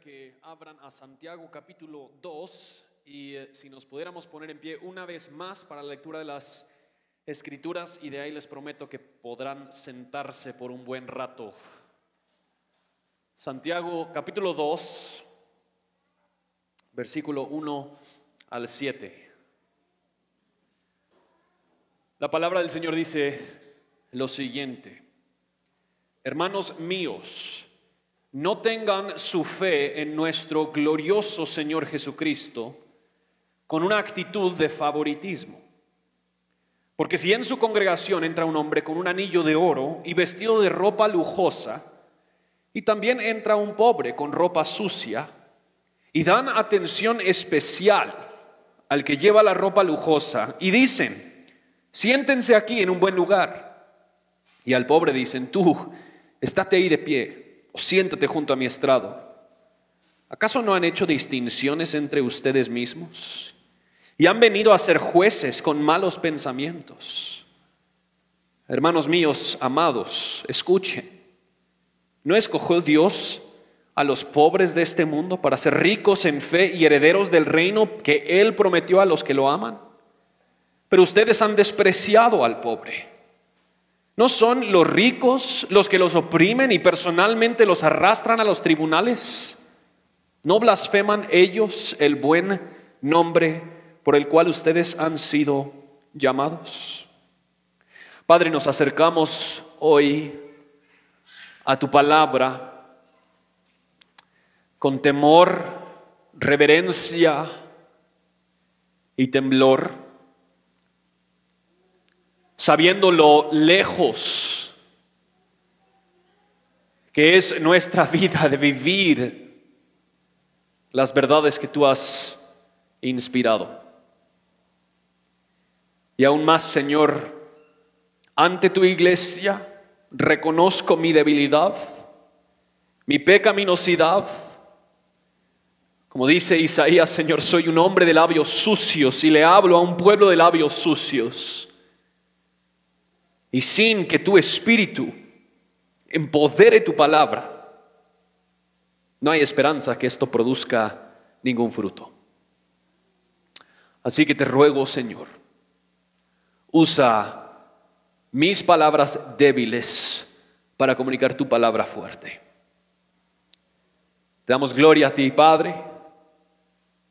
que abran a Santiago capítulo 2 y eh, si nos pudiéramos poner en pie una vez más para la lectura de las escrituras y de ahí les prometo que podrán sentarse por un buen rato. Santiago capítulo 2, versículo 1 al 7. La palabra del Señor dice lo siguiente, hermanos míos, no tengan su fe en nuestro glorioso Señor Jesucristo con una actitud de favoritismo. Porque si en su congregación entra un hombre con un anillo de oro y vestido de ropa lujosa, y también entra un pobre con ropa sucia, y dan atención especial al que lleva la ropa lujosa, y dicen, siéntense aquí en un buen lugar, y al pobre dicen, tú, estate ahí de pie o siéntate junto a mi estrado. ¿Acaso no han hecho distinciones entre ustedes mismos? Y han venido a ser jueces con malos pensamientos. Hermanos míos, amados, escuchen. ¿No escogió Dios a los pobres de este mundo para ser ricos en fe y herederos del reino que Él prometió a los que lo aman? Pero ustedes han despreciado al pobre. ¿No son los ricos los que los oprimen y personalmente los arrastran a los tribunales? ¿No blasfeman ellos el buen nombre por el cual ustedes han sido llamados? Padre, nos acercamos hoy a tu palabra con temor, reverencia y temblor sabiendo lo lejos que es nuestra vida de vivir las verdades que tú has inspirado. Y aún más, Señor, ante tu iglesia reconozco mi debilidad, mi pecaminosidad. Como dice Isaías, Señor, soy un hombre de labios sucios y le hablo a un pueblo de labios sucios y sin que tu espíritu empodere tu palabra, no hay esperanza que esto produzca ningún fruto. Así que te ruego, Señor, usa mis palabras débiles para comunicar tu palabra fuerte. Te damos gloria a ti, Padre,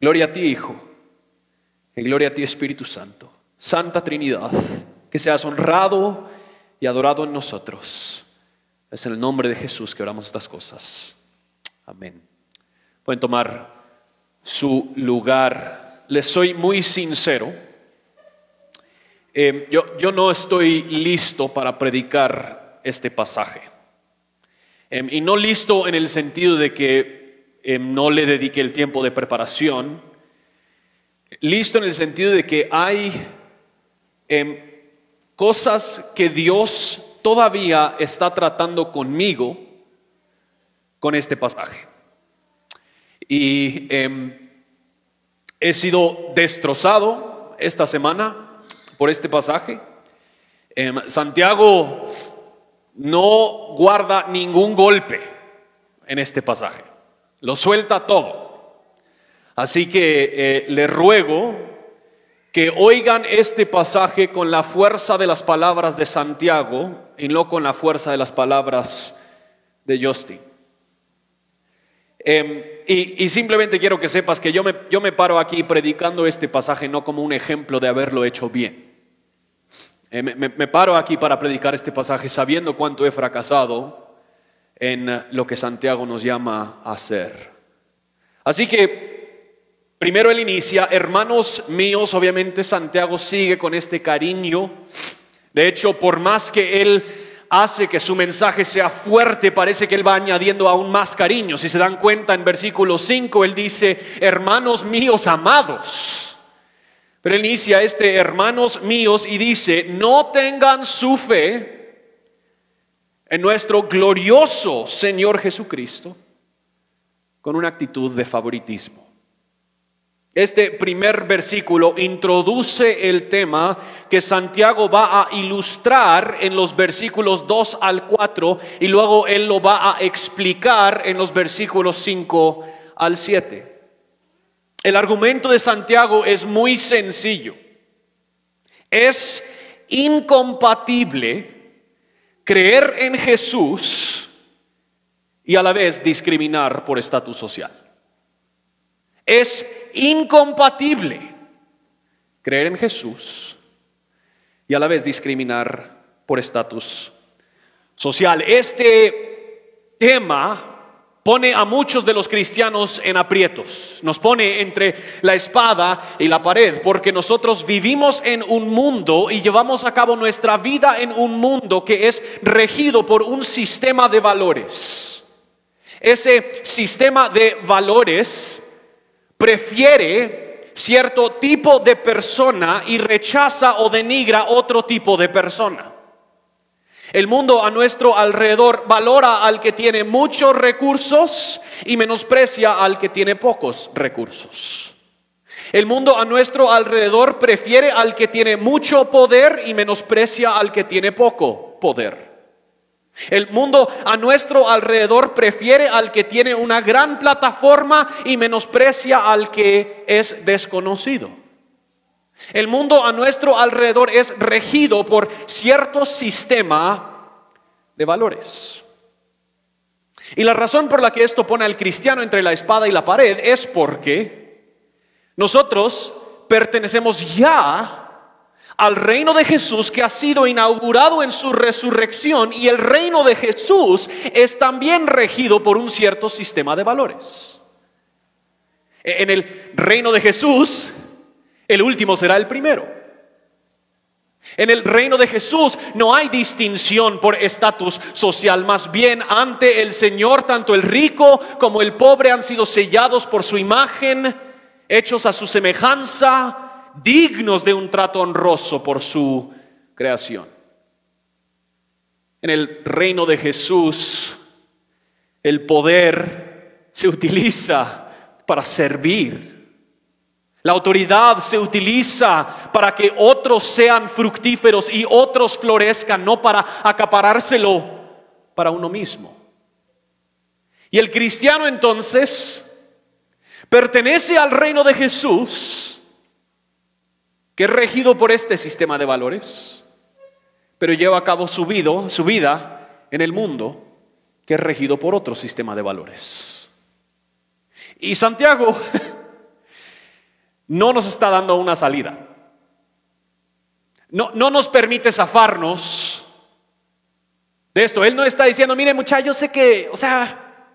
gloria a ti, Hijo, y gloria a ti, Espíritu Santo. Santa Trinidad, que seas honrado y adorado en nosotros. Es en el nombre de Jesús que oramos estas cosas. Amén. Pueden tomar su lugar. Les soy muy sincero. Eh, yo, yo, no estoy listo para predicar este pasaje. Eh, y no listo en el sentido de que eh, no le dedique el tiempo de preparación. Listo en el sentido de que hay cosas que Dios todavía está tratando conmigo con este pasaje. Y em, he sido destrozado esta semana por este pasaje. Em, Santiago no guarda ningún golpe en este pasaje, lo suelta todo. Así que eh, le ruego que oigan este pasaje con la fuerza de las palabras de Santiago y no con la fuerza de las palabras de Justin. Em, y, simplemente quiero que sepas que yo me, yo me paro aquí predicando este pasaje no como un ejemplo de haberlo hecho bien. Eh, me, me paro aquí para predicar este pasaje sabiendo cuánto he fracasado en lo que Santiago nos llama a hacer. Así que Primero él inicia, hermanos míos, obviamente Santiago sigue con este cariño. De hecho, por más que él hace que su mensaje sea fuerte, parece que él va añadiendo aún más cariño. Si se dan cuenta, en versículo 5 él dice, hermanos míos amados. Pero él inicia este hermanos míos y dice, no tengan su fe en nuestro glorioso Señor Jesucristo con una actitud de favoritismo. Este primer versículo introduce el tema que Santiago va a ilustrar en los versículos 2 al 4 y luego él lo va a explicar en los versículos 5 al 7. El argumento de Santiago es muy sencillo. Es incompatible creer en Jesús y a la vez discriminar por estatus social. Es incompatible creer en Jesús y a la vez discriminar por estatus social. Este tema pone a muchos de los cristianos en aprietos, nos pone entre la espada y la pared, porque nosotros vivimos en un mundo y llevamos a cabo nuestra vida en un mundo que es regido por un sistema de valores. Ese sistema de valores prefiere cierto tipo de persona y rechaza o denigra otro tipo de persona. El mundo a nuestro alrededor valora al que tiene muchos recursos y menosprecia al que tiene pocos recursos. El mundo a nuestro alrededor prefiere al que tiene mucho poder y menosprecia al que tiene poco poder. El mundo a nuestro alrededor prefiere al que tiene una gran plataforma y menosprecia al que es desconocido. El mundo a nuestro alrededor es regido por cierto sistema de valores. Y la razón por la que esto pone al cristiano entre la espada y la pared es porque nosotros pertenecemos ya al reino de Jesús que ha sido inaugurado en su resurrección y el reino de Jesús es también regido por un cierto sistema de valores. En el reino de Jesús, el último será el primero. En el reino de Jesús no hay distinción por estatus social, más bien ante el Señor tanto el rico como el pobre han sido sellados por su imagen, hechos a su semejanza, dignos de un trato honroso por su creación. En el reino de Jesús, el poder se utiliza para servir. La autoridad se utiliza para que otros sean fructíferos y otros florezcan, no para acaparárselo para uno mismo. Y el cristiano entonces pertenece al reino de Jesús que es regido por este sistema de valores, pero lleva a cabo su vida, su vida en el mundo que es regido por otro sistema de valores. Y Santiago no nos está dando una salida. No, no nos permite zafarnos de esto. Él no está diciendo, mire muchachos, yo sé que, o sea,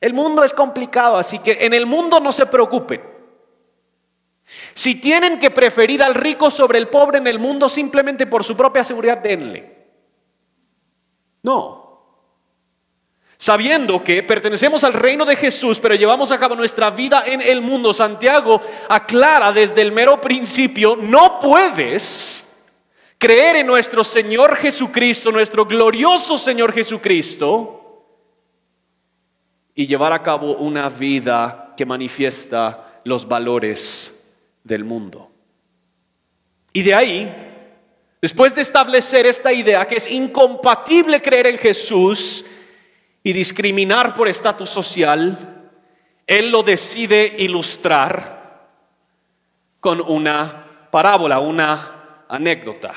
el mundo es complicado, así que en el mundo no se preocupen. Si tienen que preferir al rico sobre el pobre en el mundo simplemente por su propia seguridad, denle. No. Sabiendo que pertenecemos al reino de Jesús, pero llevamos a cabo nuestra vida en el mundo, Santiago aclara desde el mero principio, no puedes creer en nuestro Señor Jesucristo, nuestro glorioso Señor Jesucristo, y llevar a cabo una vida que manifiesta los valores del mundo. Y de ahí, después de establecer esta idea que es incompatible creer en Jesús y discriminar por estatus social, él lo decide ilustrar con una parábola, una anécdota.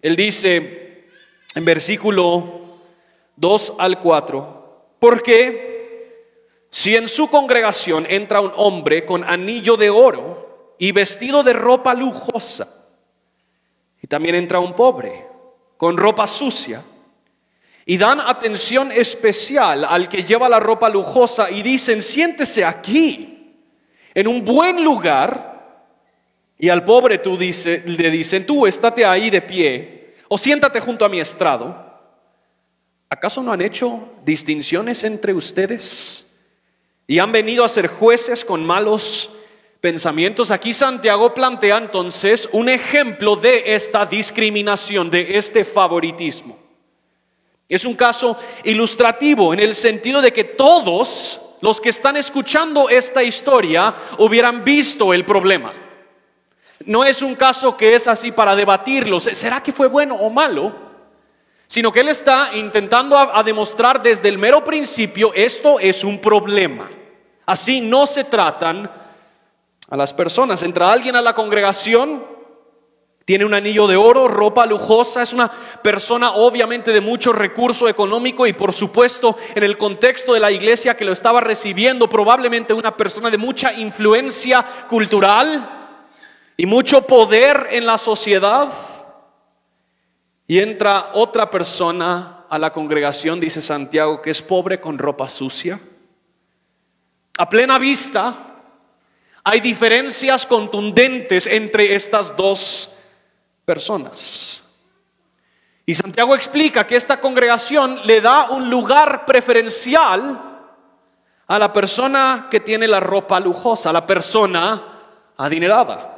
Él dice en versículo 2 al 4, porque si en su congregación entra un hombre con anillo de oro, y vestido de ropa lujosa. Y también entra un pobre con ropa sucia. Y dan atención especial al que lleva la ropa lujosa y dicen, siéntese aquí, en un buen lugar. Y al pobre tú le dicen, tú estate ahí de pie o siéntate junto a mi estrado. ¿Acaso no han hecho distinciones entre ustedes? Y han venido a ser jueces con malos pensamientos. Aquí Santiago plantea entonces un ejemplo de esta discriminación, de este favoritismo. Es un caso ilustrativo en el sentido de que todos los que están escuchando esta historia hubieran visto el problema. No es un caso que es así para debatirlo, ¿será que fue bueno o malo? Sino que él está intentando a, demostrar desde el mero principio, esto es un problema. Así no se tratan a las personas. Entra alguien a la congregación, tiene un anillo de oro, ropa lujosa, es una persona obviamente de mucho recurso económico y por supuesto en el contexto de la iglesia que lo estaba recibiendo, probablemente una persona de mucha influencia cultural y mucho poder en la sociedad. Y entra otra persona a la congregación, dice Santiago, que es pobre con ropa sucia. A plena vista, hay diferencias contundentes entre estas dos personas. Y Santiago explica que esta congregación le da un lugar preferencial a la persona que tiene la ropa lujosa, a la persona adinerada.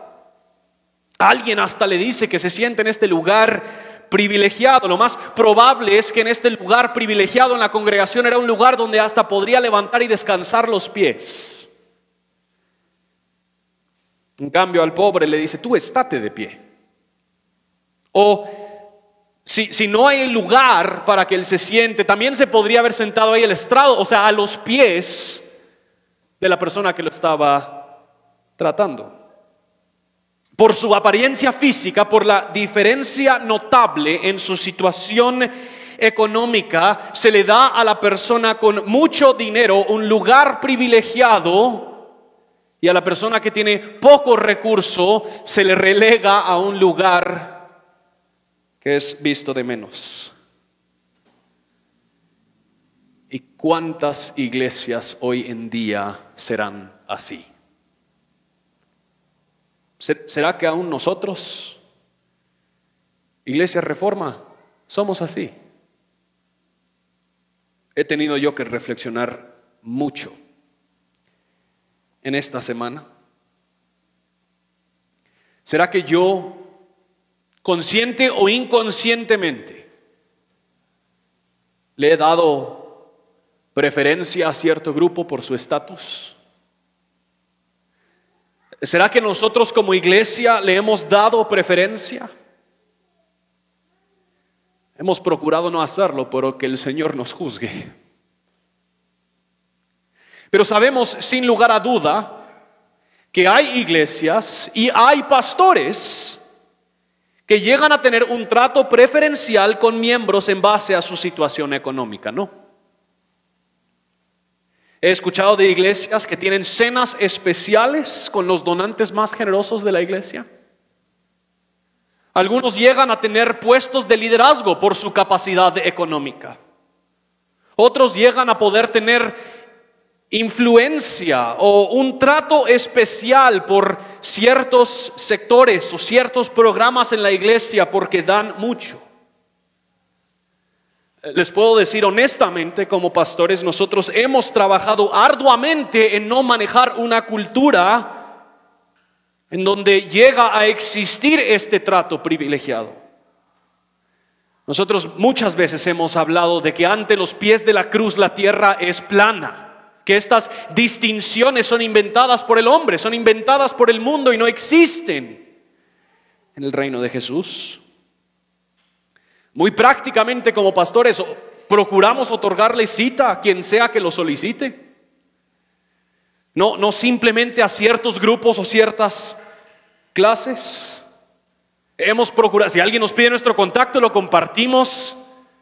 Alguien hasta le dice que se siente en este lugar privilegiado. Lo más probable es que en este lugar privilegiado en la congregación era un lugar donde hasta podría levantar y descansar los pies. En cambio al pobre le dice, tú estate de pie. O si, si, no hay lugar para que él se siente, también se podría haber sentado ahí el estrado, o sea, a los pies de la persona que lo estaba tratando. Por su apariencia física, por la diferencia notable en su situación económica, se le da a la persona con mucho dinero un lugar privilegiado y a la persona que tiene poco recurso se le relega a un lugar que es visto de menos. ¿Y cuántas iglesias hoy en día serán así? ¿Será que aún nosotros, Iglesia Reforma, somos así? He tenido yo que reflexionar mucho en esta semana. ¿Será que yo consciente o inconscientemente, le he dado preferencia a cierto grupo por su estatus? ¿Será que nosotros como iglesia le hemos dado preferencia? Hemos procurado no hacerlo, pero que el Señor nos juzgue. Pero sabemos sin lugar a duda que hay iglesias y hay pastores que llegan a tener un trato preferencial con miembros en base a su situación económica, ¿no? He escuchado de iglesias que tienen cenas especiales con los donantes más generosos de la iglesia. Algunos llegan a tener puestos de liderazgo por su capacidad económica. Otros llegan a poder tener influencia o un trato especial por ciertos sectores o ciertos programas en la iglesia porque dan mucho. Les puedo decir honestamente, como pastores, nosotros hemos trabajado arduamente en no manejar una cultura en donde llega a existir este trato privilegiado. Nosotros muchas veces hemos hablado de que ante los pies de la cruz la tierra es plana que estas distinciones son inventadas por el hombre, son inventadas por el mundo y no existen en el reino de Jesús. Muy prácticamente como pastores procuramos otorgarle cita a quien sea que lo solicite. No, no simplemente a ciertos grupos o ciertas clases. Hemos procurado, si alguien nos pide nuestro contacto, lo compartimos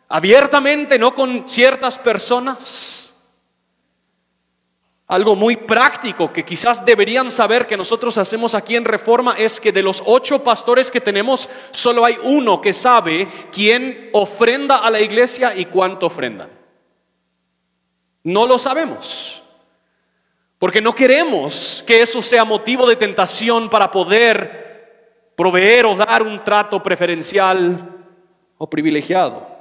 abiertamente, no con ciertas personas. Algo muy práctico que quizás deberían saber que nosotros hacemos aquí en Reforma es que de los ocho pastores que tenemos, solo hay uno que sabe quién ofrenda a la iglesia y cuánto ofrendan. No lo sabemos. Porque no queremos que eso sea motivo de tentación para poder proveer o dar un trato preferencial o privilegiado.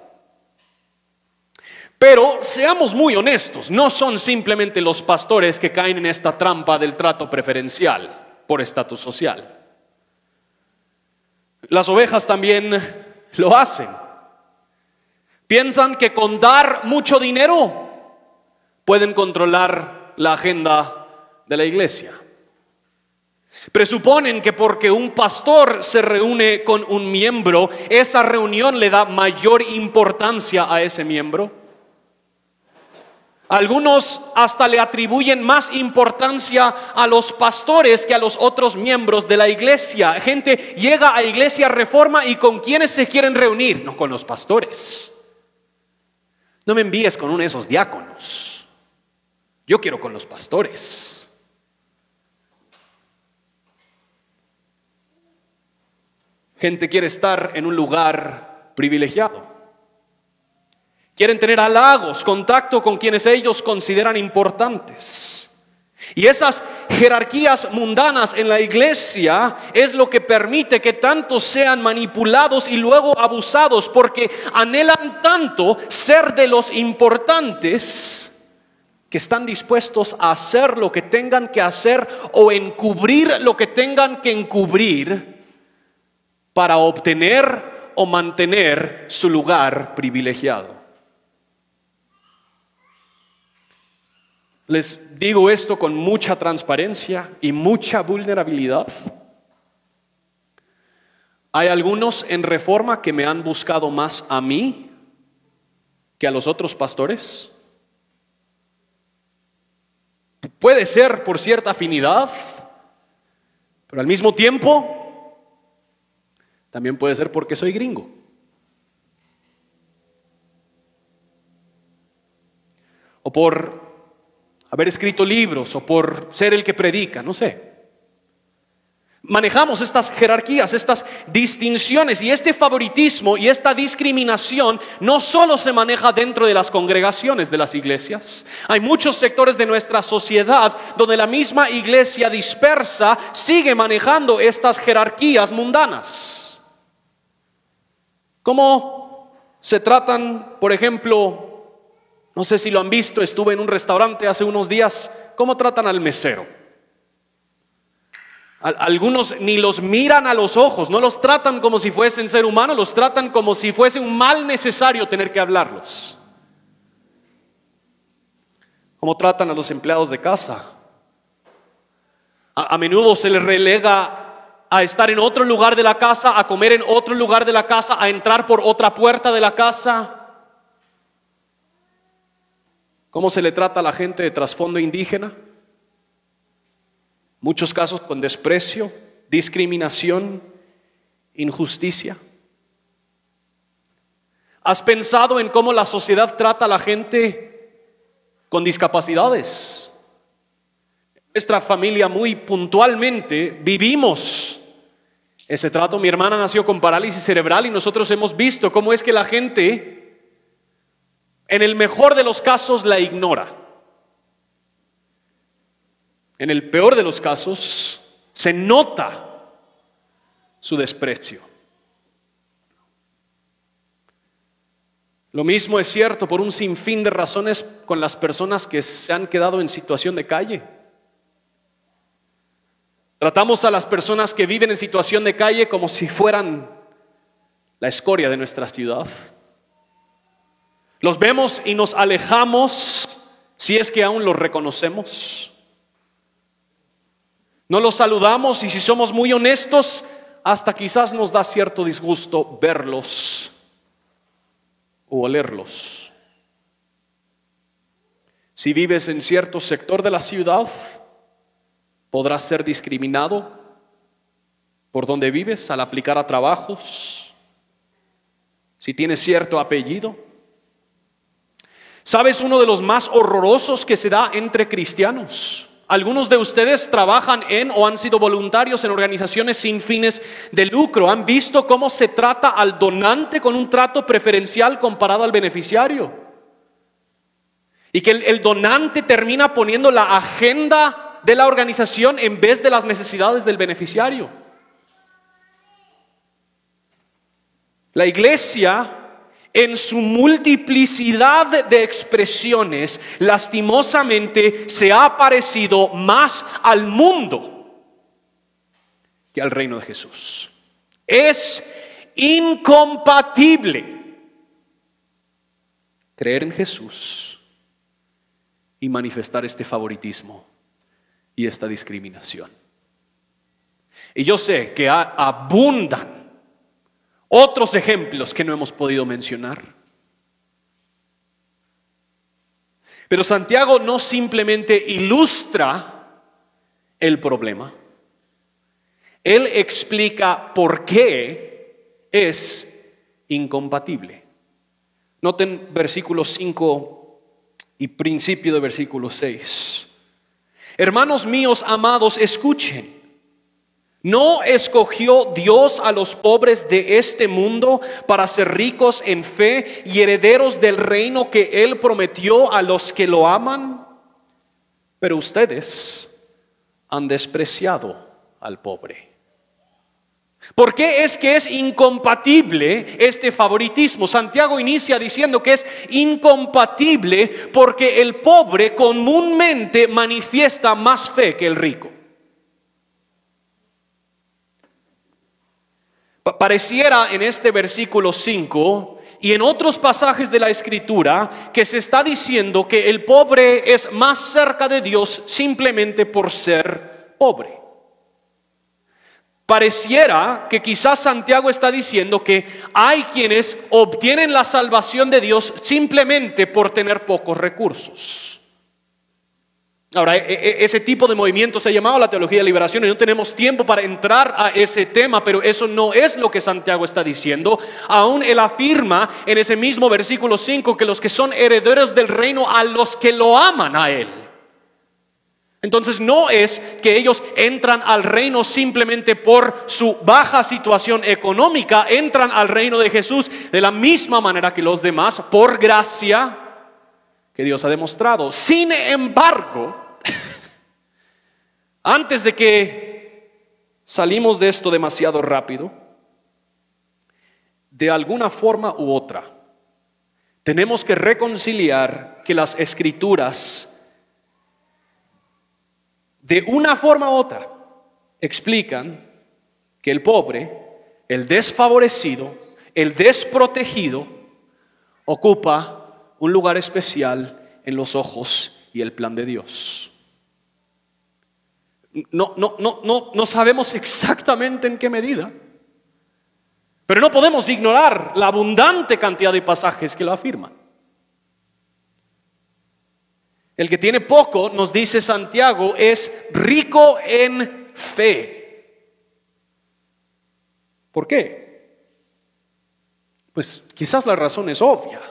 Pero seamos muy honestos, no son simplemente los pastores que caen en esta trampa del trato preferencial por estatus social. Las ovejas también lo hacen. Piensan que con dar mucho dinero pueden controlar la agenda de la iglesia. Presuponen que porque un pastor se reúne con un miembro, esa reunión le da mayor importancia a ese miembro. Algunos hasta le atribuyen más importancia a los pastores que a los otros miembros de la iglesia. Gente llega a iglesia reforma y con quienes se quieren reunir, no con los pastores. No me envíes con uno de esos diáconos. Yo quiero con los pastores. Gente quiere estar en un lugar privilegiado. Quieren tener halagos, contacto con quienes ellos consideran importantes. Y esas jerarquías mundanas en la iglesia es lo que permite que tantos sean manipulados y luego abusados porque anhelan tanto ser de los importantes que están dispuestos a hacer lo que tengan que hacer o encubrir lo que tengan que encubrir para obtener o mantener su lugar privilegiado. Les digo esto con mucha transparencia y mucha vulnerabilidad. Hay algunos en reforma que me han buscado más a mí que a los otros pastores. Puede ser por cierta afinidad, pero al mismo tiempo también puede ser porque soy gringo. O por haber escrito libros o por ser el que predica, no sé. Manejamos estas jerarquías, estas distinciones y este favoritismo y esta discriminación no solo se maneja dentro de las congregaciones de las iglesias. Hay muchos sectores de nuestra sociedad donde la misma iglesia dispersa sigue manejando estas jerarquías mundanas. ¿Cómo se tratan, por ejemplo, no sé si lo han visto, estuve en un restaurante hace unos días. ¿Cómo tratan al mesero? Algunos ni los miran a los ojos, no los tratan como si fuesen ser humano, los tratan como si fuese un mal necesario tener que hablarlos. ¿Cómo tratan a los empleados de casa? A, a menudo se les relega a estar en otro lugar de la casa, a comer en otro lugar de la casa, a entrar por otra puerta de la casa. ¿Cómo se le trata a la gente de trasfondo indígena? Muchos casos con desprecio, discriminación, injusticia. ¿Has pensado en cómo la sociedad trata a la gente con discapacidades? Nuestra familia muy puntualmente vivimos ese trato. Mi hermana nació con parálisis cerebral y nosotros hemos visto cómo es que la gente en el mejor de los casos la ignora. En el peor de los casos se nota su desprecio. Lo mismo es cierto por un sinfín de razones con las personas que se han quedado en situación de calle. Tratamos a las personas que viven en situación de calle como si fueran la escoria de nuestra ciudad. Los vemos y nos alejamos si es que aún los reconocemos. No los saludamos y si somos muy honestos, hasta quizás nos da cierto disgusto verlos o olerlos. Si vives en cierto sector de la ciudad, podrás ser discriminado por donde vives al aplicar a trabajos. Si tienes cierto apellido, ¿Sabes uno de los más horrorosos que se da entre cristianos? Algunos de ustedes trabajan en o han sido voluntarios en organizaciones sin fines de lucro. Han visto cómo se trata al donante con un trato preferencial comparado al beneficiario. Y que el, donante termina poniendo la agenda de la organización en vez de las necesidades del beneficiario. La iglesia en su multiplicidad de expresiones, lastimosamente se ha parecido más al mundo que al reino de Jesús. Es incompatible creer en Jesús y manifestar este favoritismo y esta discriminación. Y yo sé que abundan otros ejemplos que no hemos podido mencionar. Pero Santiago no simplemente ilustra el problema, él explica por qué es incompatible. Noten versículo 5 y principio de versículo 6. Hermanos míos amados, escuchen. ¿No escogió Dios a los pobres de este mundo para ser ricos en fe y herederos del reino que Él prometió a los que lo aman? Pero ustedes han despreciado al pobre. ¿Por qué es que es incompatible este favoritismo? Santiago inicia diciendo que es incompatible porque el pobre comúnmente manifiesta más fe que el rico. Pareciera en este versículo 5 y en otros pasajes de la escritura que se está diciendo que el pobre es más cerca de Dios simplemente por ser pobre. Pareciera que quizás Santiago está diciendo que hay quienes obtienen la salvación de Dios simplemente por tener pocos recursos. Ahora, e, e, ese tipo de movimiento se ha llamado la teología de liberación y no tenemos tiempo para entrar a ese tema, pero eso no es lo que Santiago está diciendo. Aún él afirma en ese mismo versículo 5 que los que son herederos del reino a los que lo aman a él. Entonces no es que ellos entran al reino simplemente por su baja situación económica, entran al reino de Jesús de la misma manera que los demás, por gracia que Dios ha demostrado. Sin embargo, antes de que salimos de esto demasiado rápido, de alguna forma u otra, tenemos que reconciliar que las escrituras de una forma u otra, explican que el pobre, el desfavorecido, el desprotegido, ocupa un lugar especial en los ojos y el plan de Dios. No, no, no, no, no sabemos exactamente en qué medida, pero no podemos ignorar la abundante cantidad de pasajes que lo afirman. El que tiene poco, nos dice Santiago, es rico en fe. ¿Por qué? Pues quizás la razón es obvia.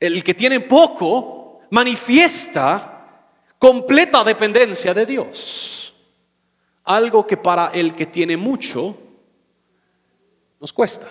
El que tiene poco manifiesta completa dependencia de Dios. Algo que para el que tiene mucho nos cuesta.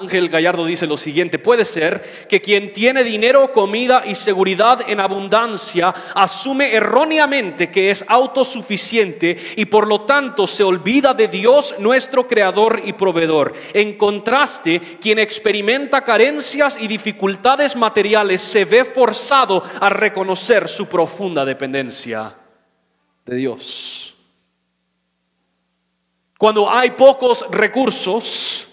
Ángel Gallardo dice lo siguiente, puede ser que quien tiene dinero, comida y seguridad en abundancia asume erróneamente que es autosuficiente y por lo tanto se olvida de Dios nuestro creador y proveedor. En contraste, quien experimenta carencias y dificultades materiales se ve forzado a reconocer su profunda dependencia de Dios. Cuando hay pocos recursos,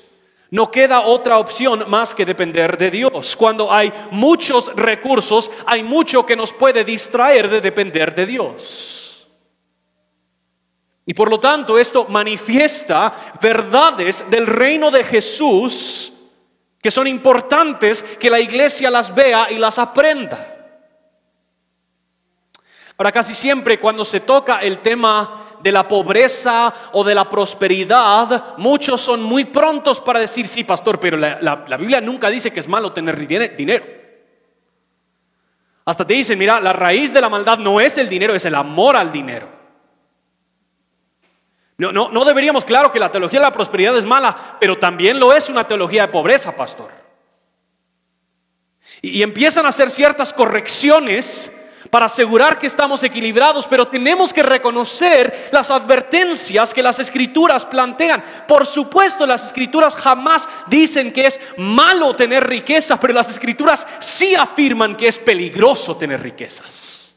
no queda otra opción más que depender de Dios. Cuando hay muchos recursos, hay mucho que nos puede distraer de depender de Dios. Y por lo tanto esto manifiesta verdades del reino de Jesús que son importantes que la iglesia las vea y las aprenda. Ahora casi siempre cuando se toca el tema de la pobreza o de la prosperidad, muchos son muy prontos para decir, sí, pastor, pero la, Biblia nunca dice que es malo tener dinero. Hasta te dicen, mira, la raíz de la maldad no es el dinero, es el amor al dinero. No, no, no deberíamos, claro que la teología de la prosperidad es mala, pero también lo es una teología de pobreza, pastor. Y empiezan a hacer ciertas correcciones para asegurar que estamos equilibrados, pero tenemos que reconocer las advertencias que las escrituras plantean. Por supuesto, las escrituras jamás dicen que es malo tener riqueza, pero las escrituras sí afirman que es peligroso tener riquezas.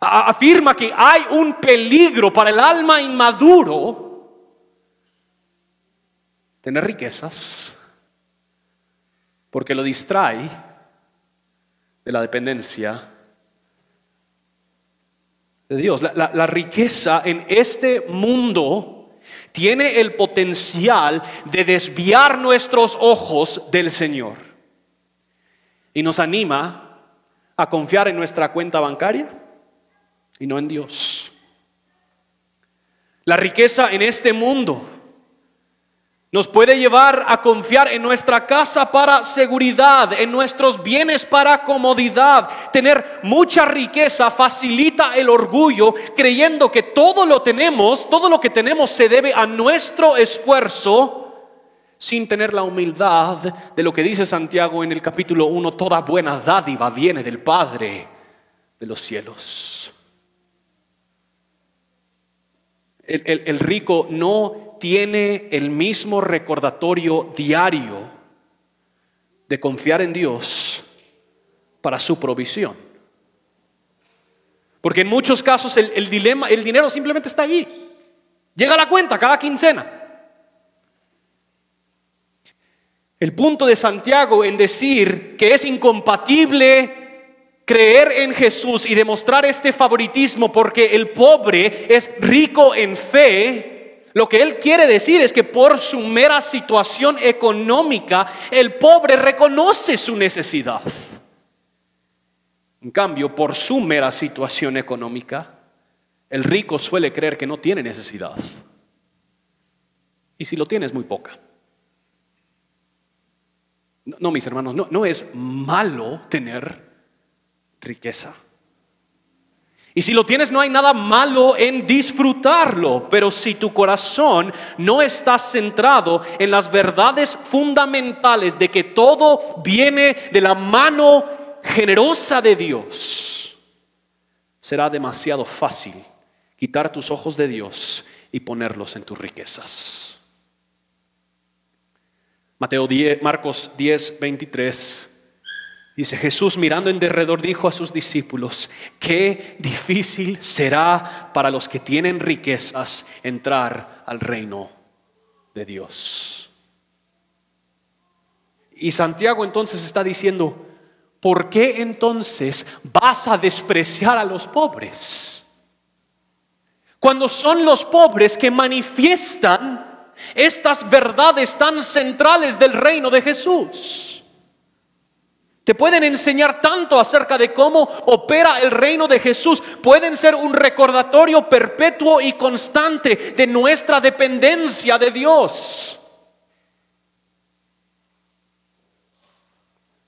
Afirma que hay un peligro para el alma inmaduro tener riquezas porque lo distrae de la dependencia de Dios. La, la riqueza en este mundo tiene el potencial de desviar nuestros ojos del Señor y nos anima a confiar en nuestra cuenta bancaria y no en Dios. La riqueza en este mundo nos puede llevar a confiar en nuestra casa para seguridad, en nuestros bienes para comodidad. Tener mucha riqueza facilita el orgullo, creyendo que todo lo tenemos, todo lo que tenemos se debe a nuestro esfuerzo, sin tener la humildad de lo que dice Santiago en el capítulo 1, toda buena dádiva viene del Padre de los cielos. El, rico no tiene el mismo recordatorio diario de confiar en Dios para su provisión. Porque en muchos casos el, dilema, el dinero simplemente está ahí. Llega a la cuenta cada quincena. El punto de Santiago en decir que es incompatible creer en Jesús y demostrar este favoritismo porque el pobre es rico en fe, lo que él quiere decir es que por su mera situación económica, el pobre reconoce su necesidad. En cambio, por su mera situación económica, el rico suele creer que no tiene necesidad. Y si lo tiene es muy poca. No, mis hermanos, no, no es malo tener riqueza. Y si lo tienes, no hay nada malo en disfrutarlo, pero si tu corazón no está centrado en las verdades fundamentales de que todo viene de la mano generosa de Dios, será demasiado fácil quitar tus ojos de Dios y ponerlos en tus riquezas. Mateo 10, Marcos 10, 23 Dice Jesús mirando en derredor dijo a sus discípulos, qué difícil será para los que tienen riquezas entrar al reino de Dios. Y Santiago entonces está diciendo, ¿por qué entonces vas a despreciar a los pobres? Cuando son los pobres que manifiestan estas verdades tan centrales del reino de Jesús. Te pueden enseñar tanto acerca de cómo opera el reino de Jesús. Pueden ser un recordatorio perpetuo y constante de nuestra dependencia de Dios.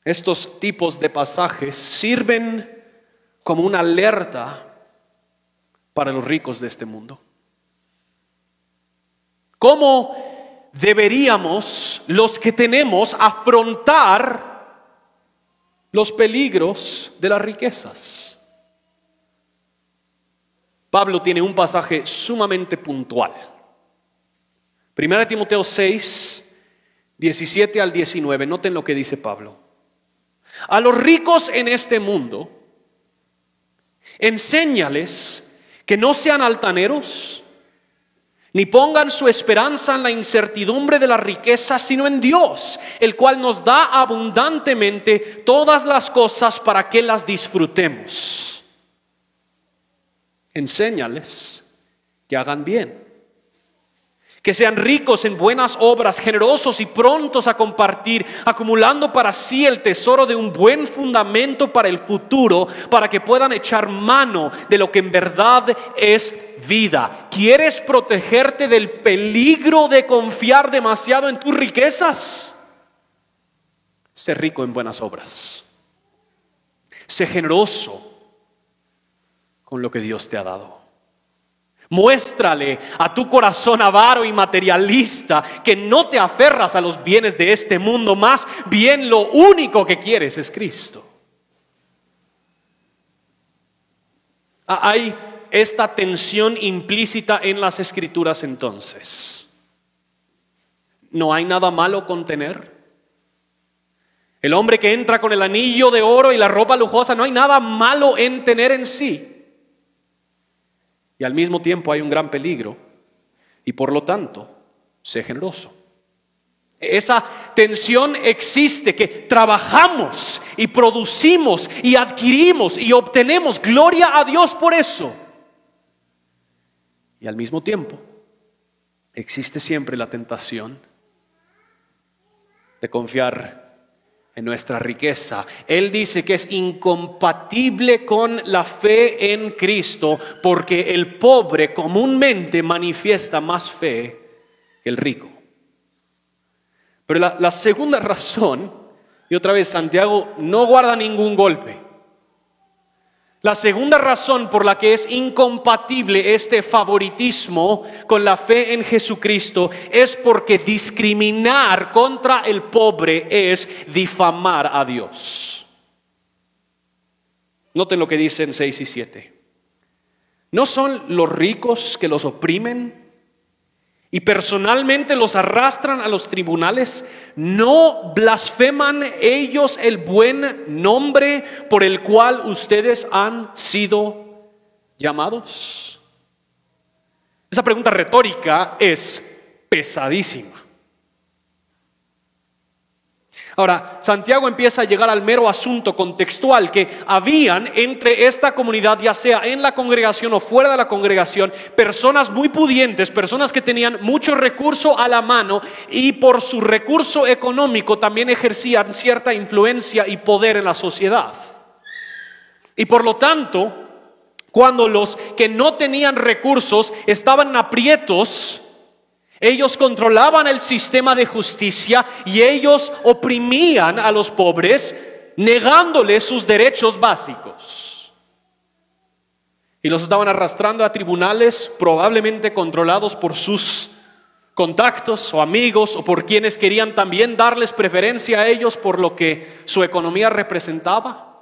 Estos tipos de pasajes sirven como una alerta para los ricos de este mundo. ¿Cómo deberíamos los que tenemos afrontar los peligros de las riquezas. Pablo tiene un pasaje sumamente puntual. Primera Timoteo 6, 17 al 19. Noten lo que dice Pablo. A los ricos en este mundo, enséñales que no sean altaneros, ni pongan su esperanza en la incertidumbre de la riqueza, sino en Dios, el cual nos da abundantemente todas las cosas para que las disfrutemos. Enséñales que hagan bien que sean ricos en buenas obras, generosos y prontos a compartir, acumulando para sí el tesoro de un buen fundamento para el futuro, para que puedan echar mano de lo que en verdad es vida. ¿Quieres protegerte del peligro de confiar demasiado en tus riquezas? Sé rico en buenas obras. Sé generoso con lo que Dios te ha dado. Muéstrale a tu corazón avaro y materialista que no te aferras a los bienes de este mundo, más bien lo único que quieres es Cristo. Ah, hay esta tensión implícita en las escrituras entonces. No hay nada malo con tener. El hombre que entra con el anillo de oro y la ropa lujosa, no hay nada malo en tener en sí. Al mismo tiempo hay un gran peligro y por lo tanto, sé generoso. Esa tensión existe, que trabajamos y producimos y adquirimos y obtenemos. Gloria a Dios por eso. Y al mismo tiempo, existe siempre la tentación de confiar en nuestra riqueza. Él dice que es incompatible con la fe en Cristo porque el pobre comúnmente manifiesta más fe que el rico. Pero la, segunda razón, y otra vez Santiago no guarda ningún golpe. La segunda razón por la que es incompatible este favoritismo con la fe en Jesucristo es porque discriminar contra el pobre es difamar a Dios. Noten lo que dicen 6 y 7. ¿No son los ricos que los oprimen? Y personalmente los arrastran a los tribunales, ¿no blasfeman ellos el buen nombre por el cual ustedes han sido llamados? Esa pregunta retórica es pesadísima. Ahora, Santiago empieza a llegar al mero asunto contextual que habían entre esta comunidad, ya sea en la congregación o fuera de la congregación, personas muy pudientes, personas que tenían mucho recurso a la mano y por su recurso económico también ejercían cierta influencia y poder en la sociedad. Y por lo tanto, cuando los que no tenían recursos estaban aprietos, ellos controlaban el sistema de justicia y ellos oprimían a los pobres negándoles sus derechos básicos. Y los estaban arrastrando a tribunales probablemente controlados por sus contactos o amigos o por quienes querían también darles preferencia a ellos por lo que su economía representaba.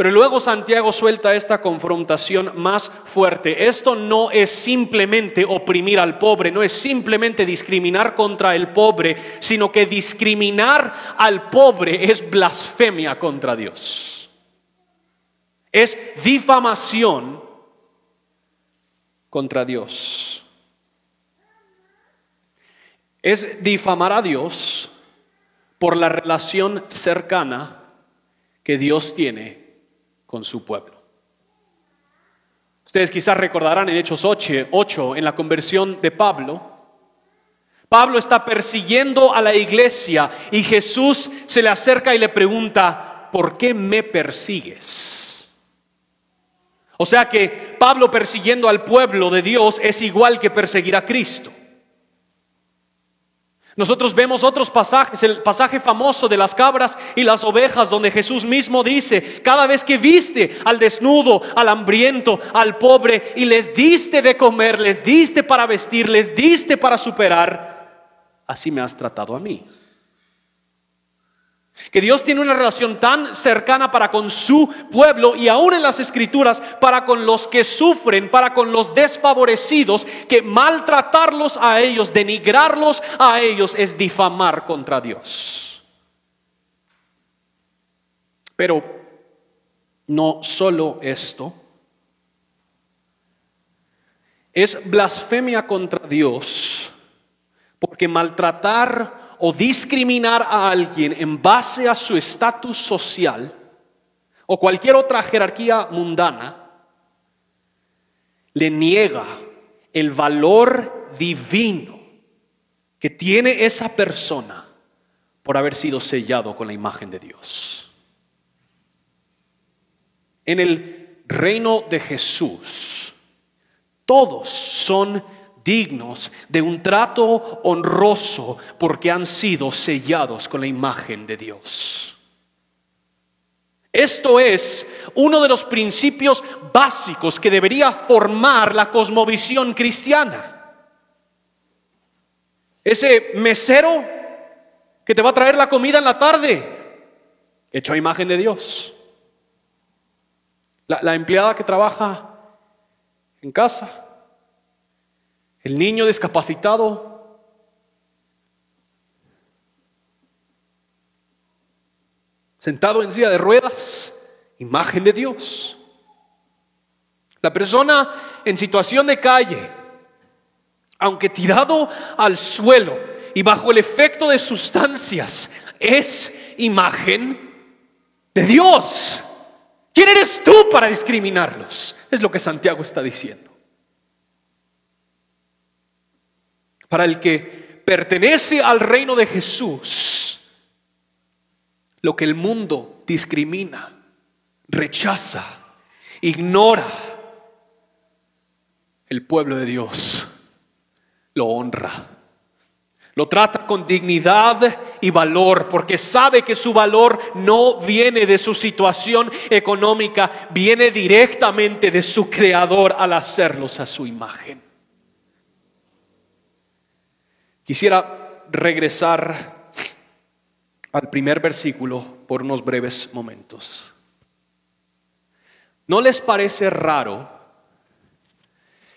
Pero luego Santiago suelta esta confrontación más fuerte. Esto no es simplemente oprimir al pobre, no es simplemente discriminar contra el pobre, sino que discriminar al pobre es blasfemia contra Dios. Es difamación contra Dios. Es difamar a Dios por la relación cercana que Dios tiene con su pueblo. Ustedes quizás recordarán en Hechos 8, en la conversión de Pablo, Pablo está persiguiendo a la iglesia y Jesús se le acerca y le pregunta, ¿por qué me persigues? O sea que Pablo persiguiendo al pueblo de Dios es igual que perseguir a Cristo. Nosotros vemos otros pasajes, el pasaje famoso de las cabras y las ovejas, donde Jesús mismo dice, cada vez que viste al desnudo, al hambriento, al pobre, y les diste de comer, les diste para vestir, les diste para superar, así me has tratado a mí. Que Dios tiene una relación tan cercana para con su pueblo y aún en las escrituras para con los que sufren, para con los desfavorecidos, que maltratarlos a ellos, denigrarlos a ellos es difamar contra Dios. Pero no solo esto, es blasfemia contra Dios, porque maltratar o discriminar a alguien en base a su estatus social o cualquier otra jerarquía mundana, le niega el valor divino que tiene esa persona por haber sido sellado con la imagen de Dios. En el reino de Jesús, todos son dignos de un trato honroso porque han sido sellados con la imagen de Dios. Esto es uno de los principios básicos que debería formar la cosmovisión cristiana. Ese mesero que te va a traer la comida en la tarde, hecho a imagen de Dios. La, la empleada que trabaja en casa, el niño discapacitado, sentado en silla de ruedas, imagen de Dios. La persona en situación de calle, aunque tirado al suelo y bajo el efecto de sustancias, es imagen de Dios. ¿Quién eres tú para discriminarlos? Es lo que Santiago está diciendo. Para el que pertenece al reino de Jesús, lo que el mundo discrimina, rechaza, ignora, el pueblo de Dios lo honra. Lo trata con dignidad y valor porque sabe que su valor no viene de su situación económica, viene directamente de su creador al hacerlos a su imagen. Quisiera regresar al primer versículo por unos breves momentos. ¿No les parece raro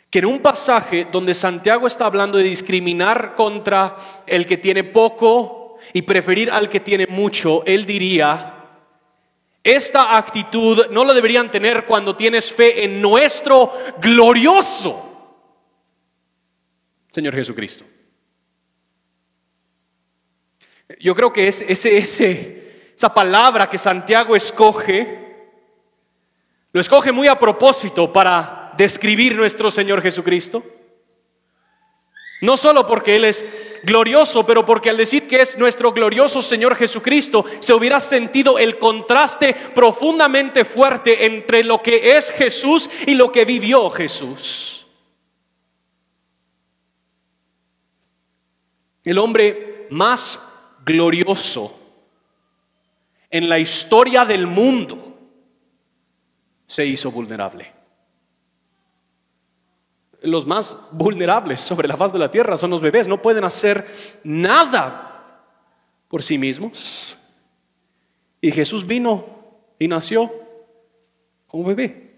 que en un pasaje donde Santiago está hablando de discriminar contra el que tiene poco y preferir al que tiene mucho, él diría, esta actitud no la deberían tener cuando tienes fe en nuestro glorioso Señor Jesucristo. Yo creo que es ese, esa palabra que Santiago escoge, lo escoge muy a propósito para describir nuestro Señor Jesucristo? No solo porque Él es glorioso, pero porque al decir que es nuestro glorioso Señor Jesucristo, se hubiera sentido el contraste profundamente fuerte entre lo que es Jesús y lo que vivió Jesús. El hombre más glorioso en la historia del mundo se hizo vulnerable los más vulnerables sobre la faz de la tierra son los bebés. No pueden hacer nada por sí mismos. Y Jesús vino y nació como bebé.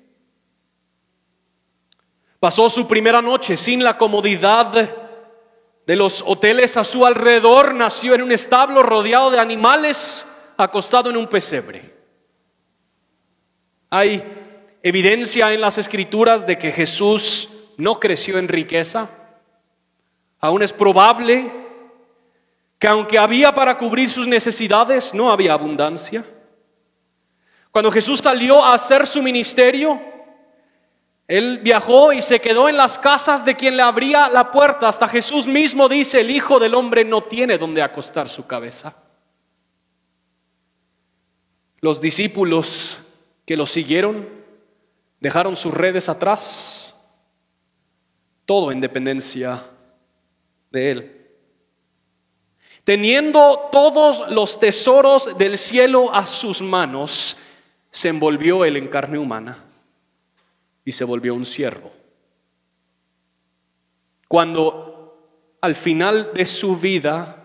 Pasó su primera noche sin la comodidad de los hoteles a su alrededor. Nació en un establo rodeado de animales, acostado en un pesebre. Hay evidencia en las escrituras de que Jesús no creció en riqueza. Aún es probable que aunque había para cubrir sus necesidades, no había abundancia. Cuando Jesús salió a hacer su ministerio, él viajó y se quedó en las casas de quien le abría la puerta. Hasta Jesús mismo dice, el Hijo del Hombre no tiene donde acostar su cabeza. Los discípulos que lo siguieron dejaron sus redes atrás todo en dependencia de Él. Teniendo todos los tesoros del cielo a sus manos, se envolvió Él en carne humana y se volvió un siervo. Cuando al final de su vida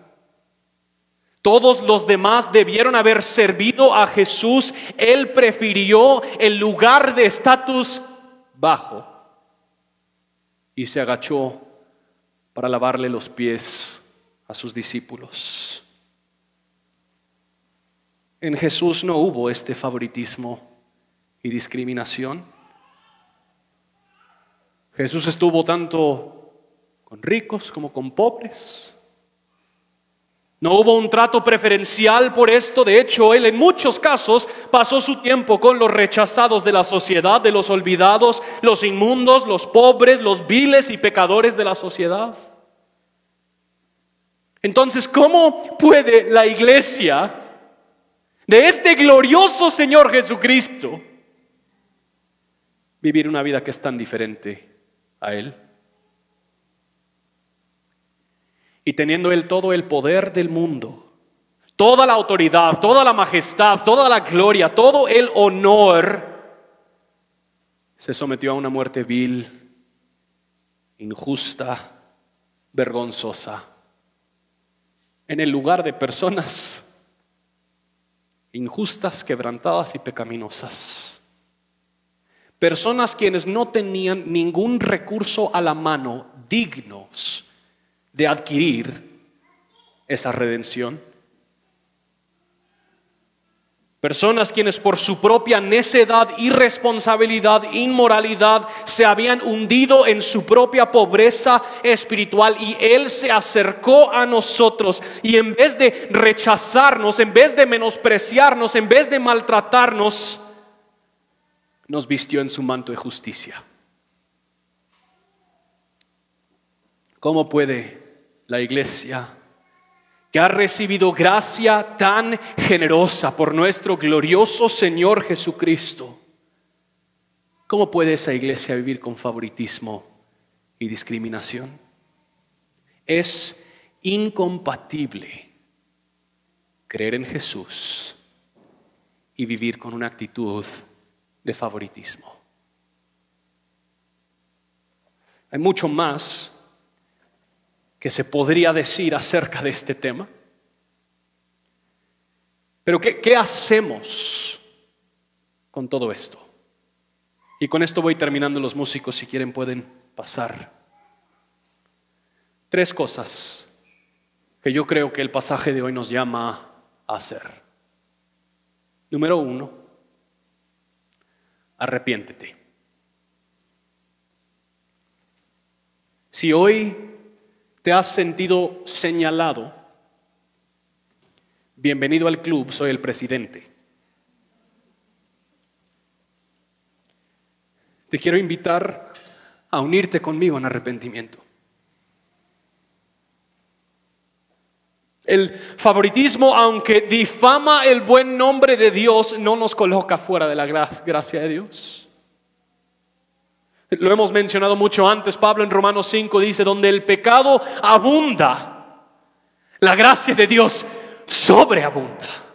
todos los demás debieron haber servido a Jesús, Él prefirió el lugar de estatus bajo y se agachó para lavarle los pies a sus discípulos. En Jesús no hubo este favoritismo y discriminación. Jesús estuvo tanto con ricos como con pobres. No hubo un trato preferencial por esto, de hecho, él en muchos casos pasó su tiempo con los rechazados de la sociedad, de los olvidados, los inmundos, los pobres, los viles y pecadores de la sociedad. Entonces, ¿cómo puede la iglesia de este glorioso Señor Jesucristo vivir una vida que es tan diferente a Él? y teniendo Él todo el poder del mundo, toda la autoridad, toda la majestad, toda la gloria, todo el honor, se sometió a una muerte vil, injusta, vergonzosa, en el lugar de personas injustas, quebrantadas y pecaminosas. Personas quienes no tenían ningún recurso a la mano dignos de adquirir esa redención. Personas quienes por su propia necedad, irresponsabilidad, inmoralidad se habían hundido en su propia pobreza espiritual y Él se acercó a nosotros y en vez de rechazarnos, en vez de menospreciarnos, en vez de maltratarnos, nos vistió en su manto de justicia. ¿Cómo puede la iglesia que ha recibido gracia tan generosa por nuestro glorioso Señor Jesucristo, ¿cómo puede esa iglesia vivir con favoritismo y discriminación? Es incompatible creer en Jesús y vivir con una actitud de favoritismo. Hay mucho más que se podría decir acerca de este tema. Pero ¿qué, hacemos con todo esto? Y con esto voy terminando los músicos, si quieren pueden pasar. Tres cosas que yo creo que el pasaje de hoy nos llama a hacer. Número uno, arrepiéntete. Si hoy te has sentido señalado, bienvenido al club, soy el presidente. Te quiero invitar a unirte conmigo en arrepentimiento. El favoritismo, aunque difama el buen nombre de Dios, no nos coloca fuera de la gracia de Dios. Lo hemos mencionado mucho antes. Pablo en Romanos 5 dice, donde el pecado abunda, la gracia de Dios sobreabunda.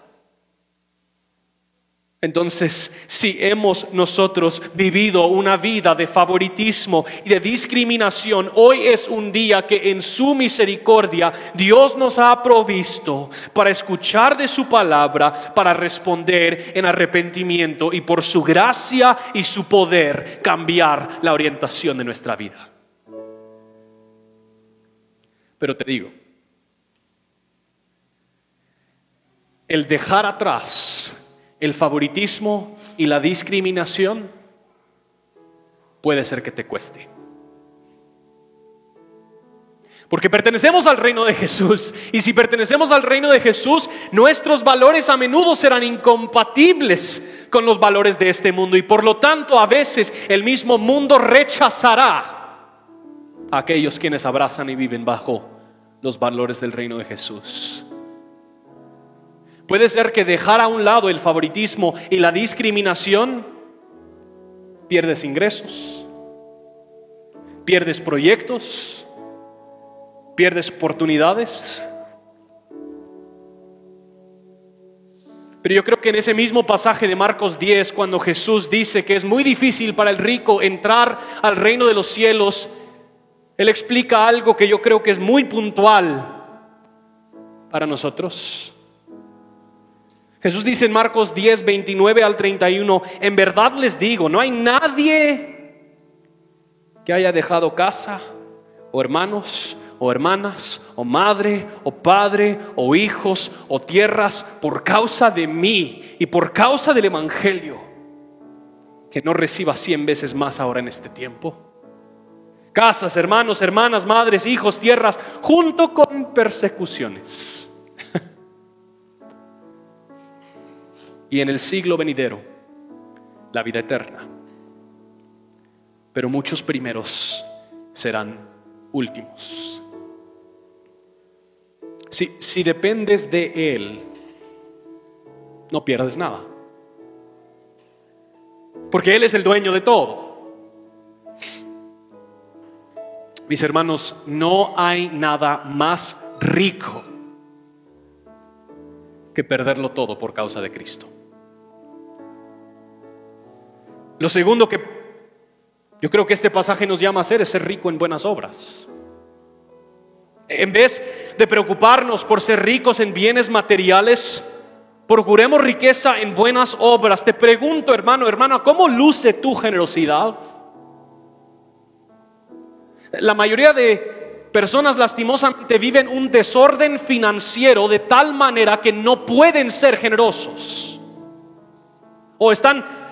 Entonces, si hemos nosotros vivido una vida de favoritismo y de discriminación, hoy es un día que en su misericordia Dios nos ha provisto para escuchar de su palabra, para responder en arrepentimiento y por su gracia y su poder cambiar la orientación de nuestra vida. Pero te digo, el dejar atrás el favoritismo y la discriminación, puede ser que te cueste. Porque pertenecemos al reino de Jesús. Y si pertenecemos al reino de Jesús, nuestros valores a menudo serán incompatibles con los valores de este mundo. Y por lo tanto, a veces el mismo mundo rechazará a aquellos quienes abrazan y viven bajo los valores del reino de Jesús. Puede ser que dejar a un lado el favoritismo y la discriminación, pierdes ingresos, pierdes proyectos, pierdes oportunidades. Pero yo creo que en ese mismo pasaje de Marcos 10, cuando Jesús dice que es muy difícil para el rico entrar al reino de los cielos, Él explica algo que yo creo que es muy puntual para nosotros. Jesús dice en Marcos 10, 29 al 31, en verdad les digo, no hay nadie que haya dejado casa o hermanos o hermanas o madre o padre o hijos o tierras por causa de mí y por causa del Evangelio, que no reciba cien veces más ahora en este tiempo. Casas, hermanos, hermanas, madres, hijos, tierras, junto con persecuciones y en el siglo venidero la vida eterna. Pero muchos primeros serán últimos. Si, si dependes de Él, no pierdes nada. Porque Él es el dueño de todo. Mis hermanos, no hay nada más rico que perderlo todo por causa de Cristo. Lo segundo que yo creo que este pasaje nos llama a hacer es ser rico en buenas obras. En vez de preocuparnos por ser ricos en bienes materiales, procuremos riqueza en buenas obras. Te pregunto, hermano, hermana, ¿cómo luce tu generosidad? La mayoría de personas lastimosamente viven un desorden financiero de tal manera que no pueden ser generosos. o están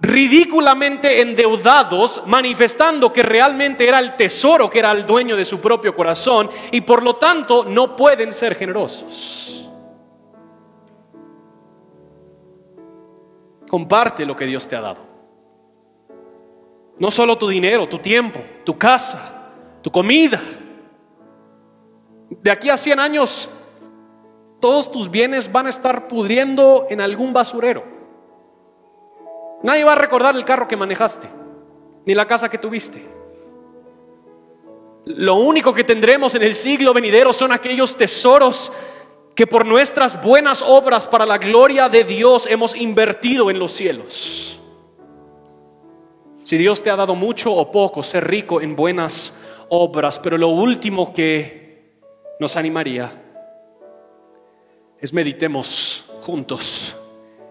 ridículamente endeudados, manifestando que realmente era el tesoro que era el dueño de su propio corazón y por lo tanto no pueden ser generosos. Comparte lo que Dios te ha dado. No solo tu dinero, tu tiempo, tu casa, tu comida. De aquí a 100 años, todos tus bienes van a estar pudriendo en algún basurero. Nadie va a recordar el carro que manejaste, ni la casa que tuviste. Lo único que tendremos en el siglo venidero son aquellos tesoros que por nuestras buenas obras para la gloria de Dios hemos invertido en los cielos. Si Dios te ha dado mucho o poco, ser rico en buenas obras, pero lo último que nos animaría es meditemos juntos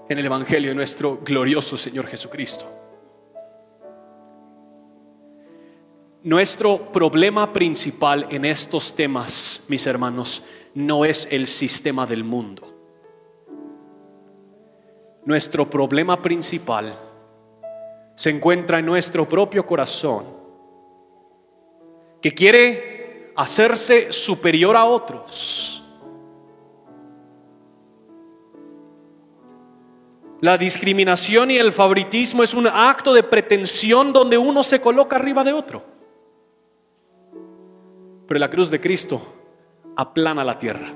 en el Evangelio de nuestro glorioso Señor Jesucristo. Nuestro problema principal en estos temas, mis hermanos, no es el sistema del mundo. Nuestro problema principal se encuentra en nuestro propio corazón, que quiere hacerse superior a otros La discriminación y el favoritismo es un acto de pretensión donde uno se coloca arriba de otro. Pero la cruz de Cristo aplana la tierra.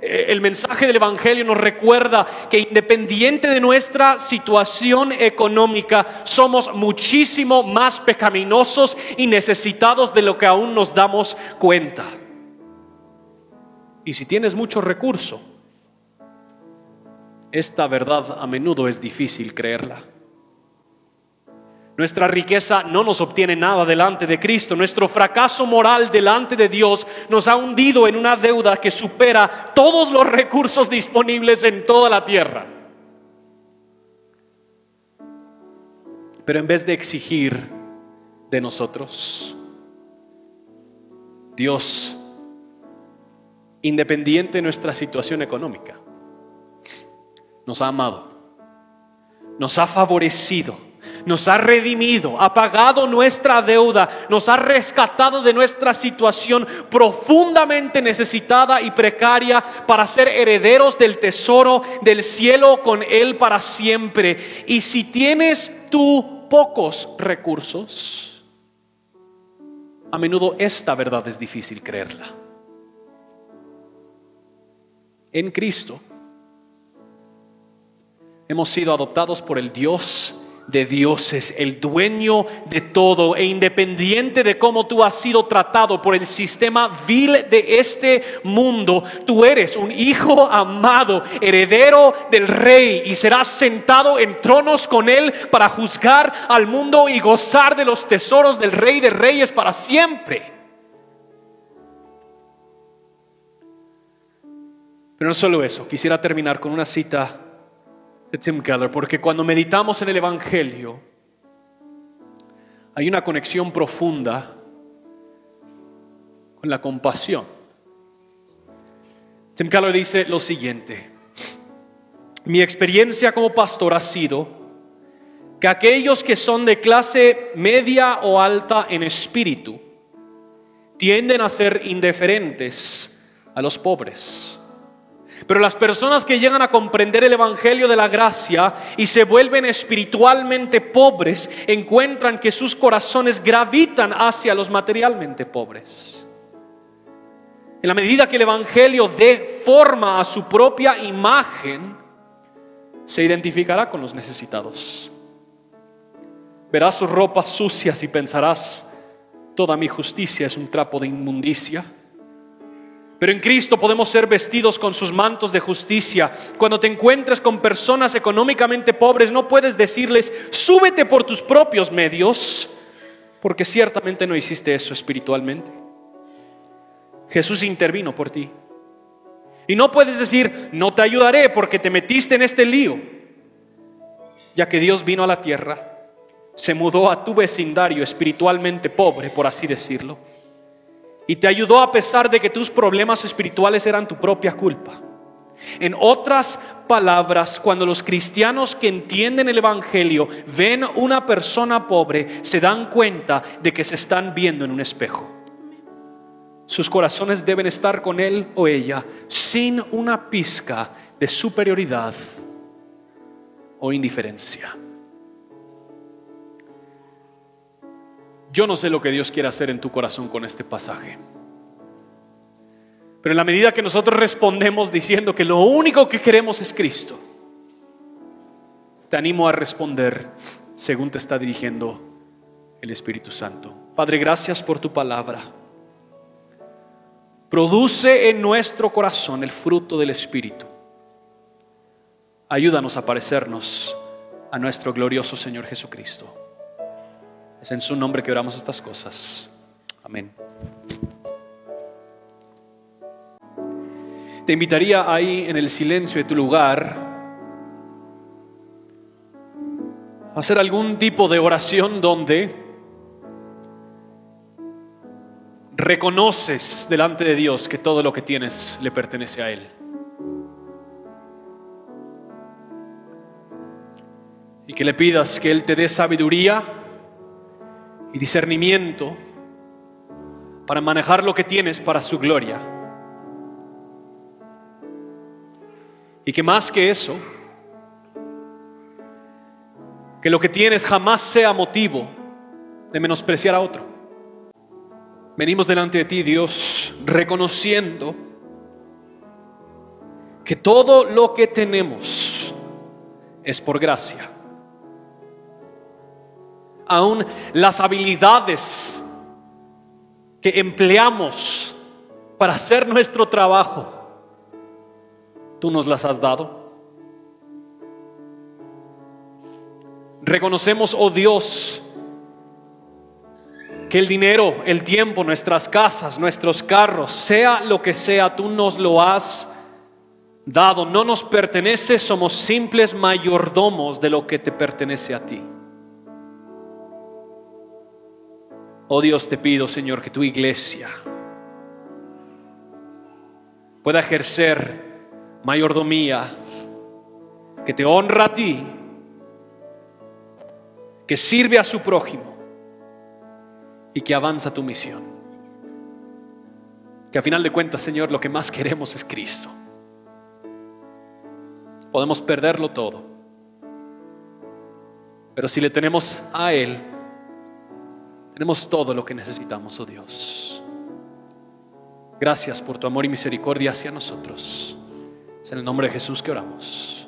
Eh, el mensaje del Evangelio nos recuerda que independiente de nuestra situación económica, somos muchísimo más pecaminosos y necesitados de lo que aún nos damos cuenta. Y si tienes mucho recurso, esta verdad a menudo es difícil creerla. Nuestra riqueza no nos obtiene nada delante de Cristo. Nuestro fracaso moral delante de Dios nos ha hundido en una deuda que supera todos los recursos disponibles en toda la tierra. Pero en vez de exigir de nosotros, Dios, independiente de nuestra situación económica, nos ha amado, nos ha favorecido, nos ha redimido, ha pagado nuestra deuda, nos ha rescatado de nuestra situación profundamente necesitada y precaria para ser herederos del tesoro del cielo con Él para siempre. Y si tienes tú pocos recursos, a menudo esta verdad es difícil creerla. En Cristo Hemos sido adoptados por el Dios de dioses, el dueño de todo e independiente de cómo tú has sido tratado por el sistema vil de este mundo, tú eres un hijo amado, heredero del rey y serás sentado en tronos con él para juzgar al mundo y gozar de los tesoros del rey de reyes para siempre. Pero no solo eso, quisiera terminar con una cita de Tim Keller, porque cuando meditamos en el Evangelio, hay una conexión profunda con la compasión. Tim Keller dice lo siguiente, mi experiencia como pastor ha sido que aquellos que son de clase media o alta en espíritu tienden a ser indiferentes a los pobres. Pero las personas que llegan a comprender el Evangelio de la gracia y se vuelven espiritualmente pobres, encuentran que sus corazones gravitan hacia los materialmente pobres. En la medida que el Evangelio dé forma a su propia imagen, se identificará con los necesitados. Verás sus ropas sucias y pensarás, toda mi justicia es un trapo de inmundicia. Pero en Cristo podemos ser vestidos con sus mantos de justicia. Cuando te encuentres con personas económicamente pobres, no puedes decirles, súbete por tus propios medios, porque ciertamente no hiciste eso espiritualmente. Jesús intervino por ti. Y no puedes decir, no te ayudaré porque te metiste en este lío, ya que Dios vino a la tierra, se mudó a tu vecindario espiritualmente pobre, por así decirlo y te ayudó a pesar de que tus problemas espirituales eran tu propia culpa. En otras palabras, cuando los cristianos que entienden el Evangelio ven una persona pobre, se dan cuenta de que se están viendo en un espejo. Sus corazones deben estar con él o ella sin una pizca de superioridad o indiferencia. Yo no sé lo que Dios quiere hacer en tu corazón con este pasaje. Pero en la medida que nosotros respondemos diciendo que lo único que queremos es Cristo, te animo a responder según te está dirigiendo el Espíritu Santo. Padre, gracias por tu palabra. Produce en nuestro corazón el fruto del Espíritu. Ayúdanos a parecernos a nuestro glorioso Señor Jesucristo. Es en su nombre que oramos estas cosas. Amén. Te invitaría ahí en el silencio de tu lugar a hacer algún tipo de oración donde reconoces delante de Dios que todo lo que tienes le pertenece a Él. Y que le pidas que Él te dé sabiduría y discernimiento para manejar lo que tienes para su gloria. Y que más que eso, que lo que tienes jamás sea motivo de menospreciar a otro. Venimos delante de ti, Dios, reconociendo que todo lo que tenemos es por gracia. Aún las habilidades que empleamos para hacer nuestro trabajo tú nos las has dado. Reconocemos, oh Dios, que el dinero, el tiempo, nuestras casas, nuestros carros, sea lo que sea, tú nos lo has dado. No nos pertenece, somos simples mayordomos de lo que te pertenece a ti. Oh Dios, te pido, Señor, que tu iglesia pueda ejercer mayordomía que te honra a ti, que sirve a su prójimo y que avanza tu misión. Que a final de cuentas, Señor, lo que más queremos es Cristo. Podemos perderlo todo, pero si le tenemos a Él, tenemos todo lo que necesitamos, oh Dios. Gracias por tu amor y misericordia hacia nosotros. Es en el nombre de Jesús que oramos.